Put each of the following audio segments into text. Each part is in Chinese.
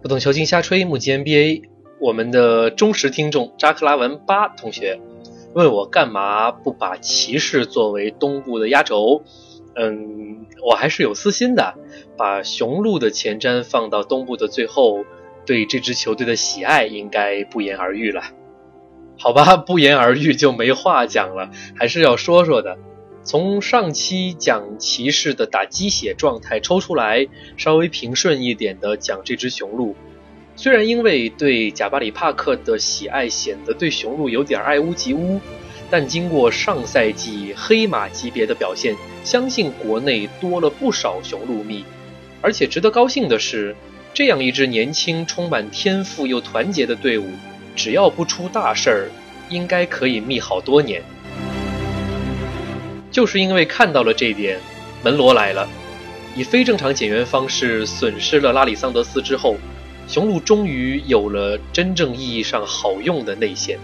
不懂球经瞎吹，目击 NBA。我们的忠实听众扎克拉文巴同学问我干嘛不把骑士作为东部的压轴？嗯，我还是有私心的，把雄鹿的前瞻放到东部的最后，对这支球队的喜爱应该不言而喻了。好吧，不言而喻就没话讲了，还是要说说的。从上期讲骑士的打鸡血状态抽出来，稍微平顺一点的讲这只雄鹿。虽然因为对贾巴里帕克的喜爱，显得对雄鹿有点爱屋及乌，但经过上赛季黑马级别的表现，相信国内多了不少雄鹿迷。而且值得高兴的是，这样一支年轻、充满天赋又团结的队伍，只要不出大事儿，应该可以密好多年。就是因为看到了这点，门罗来了，以非正常减员方式损失了拉里桑德斯之后，雄鹿终于有了真正意义上好用的内线。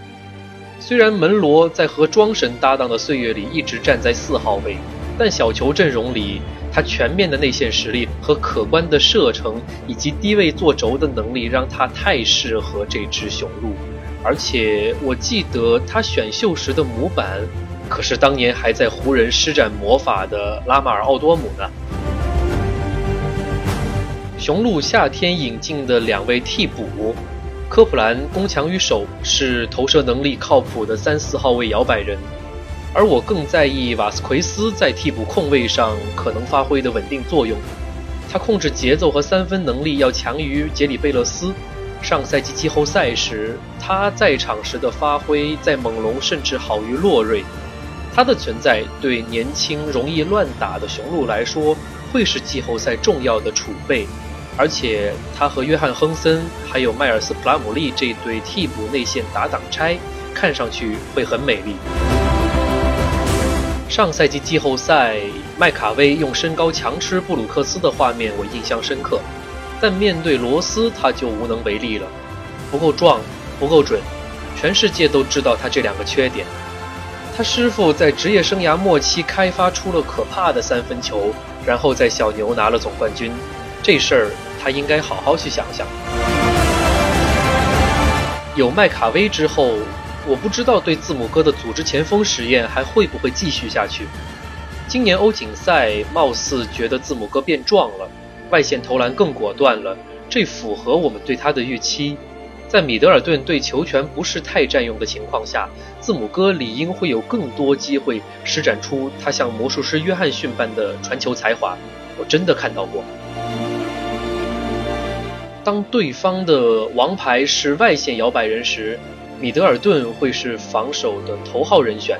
虽然门罗在和庄神搭档的岁月里一直站在四号位，但小球阵容里他全面的内线实力和可观的射程以及低位做轴的能力，让他太适合这支雄鹿。而且我记得他选秀时的模板。可是当年还在湖人施展魔法的拉马尔奥多姆呢？雄鹿夏天引进的两位替补，科普兰攻强于守，是投射能力靠谱的三四号位摇摆人，而我更在意瓦斯奎斯在替补控卫上可能发挥的稳定作用。他控制节奏和三分能力要强于杰里贝勒斯。上赛季季后赛时，他在场时的发挥在猛龙甚至好于洛瑞。他的存在对年轻、容易乱打的雄鹿来说，会是季后赛重要的储备。而且他和约翰·亨森还有迈尔斯·普拉姆利这对替补内线打挡拆，看上去会很美丽。上赛季季后赛，麦卡威用身高强吃布鲁克斯的画面我印象深刻，但面对罗斯他就无能为力了，不够壮，不够准，全世界都知道他这两个缺点。他师傅在职业生涯末期开发出了可怕的三分球，然后在小牛拿了总冠军。这事儿他应该好好去想想。有麦卡威之后，我不知道对字母哥的组织前锋实验还会不会继续下去。今年欧锦赛貌似觉得字母哥变壮了，外线投篮更果断了，这符合我们对他的预期。在米德尔顿对球权不是太占用的情况下，字母哥理应会有更多机会施展出他像魔术师约翰逊般的传球才华。我真的看到过，当对方的王牌是外线摇摆人时，米德尔顿会是防守的头号人选；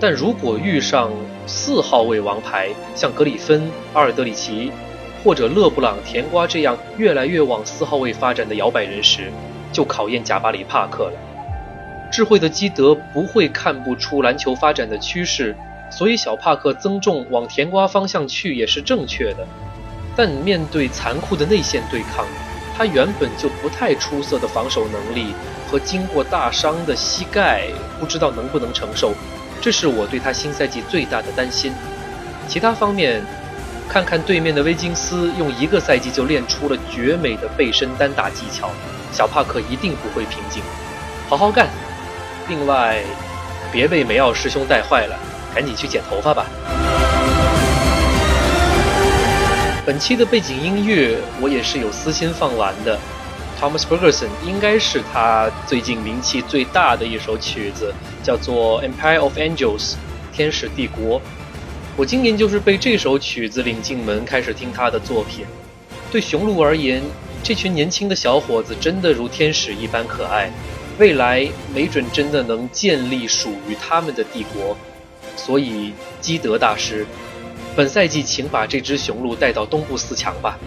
但如果遇上四号位王牌，像格里芬、阿尔德里奇或者勒布朗、甜瓜这样越来越往四号位发展的摇摆人时，就考验贾巴里·帕克了。智慧的基德不会看不出篮球发展的趋势，所以小帕克增重往甜瓜方向去也是正确的。但面对残酷的内线对抗，他原本就不太出色的防守能力和经过大伤的膝盖，不知道能不能承受。这是我对他新赛季最大的担心。其他方面，看看对面的威金斯用一个赛季就练出了绝美的背身单打技巧。小帕克一定不会平静，好好干。另外，别被梅奥师兄带坏了，赶紧去剪头发吧。本期的背景音乐我也是有私心放完的，Thomas Ferguson 应该是他最近名气最大的一首曲子，叫做《Empire of Angels》天使帝国。我今年就是被这首曲子领进门，开始听他的作品。对雄鹿而言。这群年轻的小伙子真的如天使一般可爱，未来没准真的能建立属于他们的帝国。所以，基德大师，本赛季请把这只雄鹿带到东部四强吧。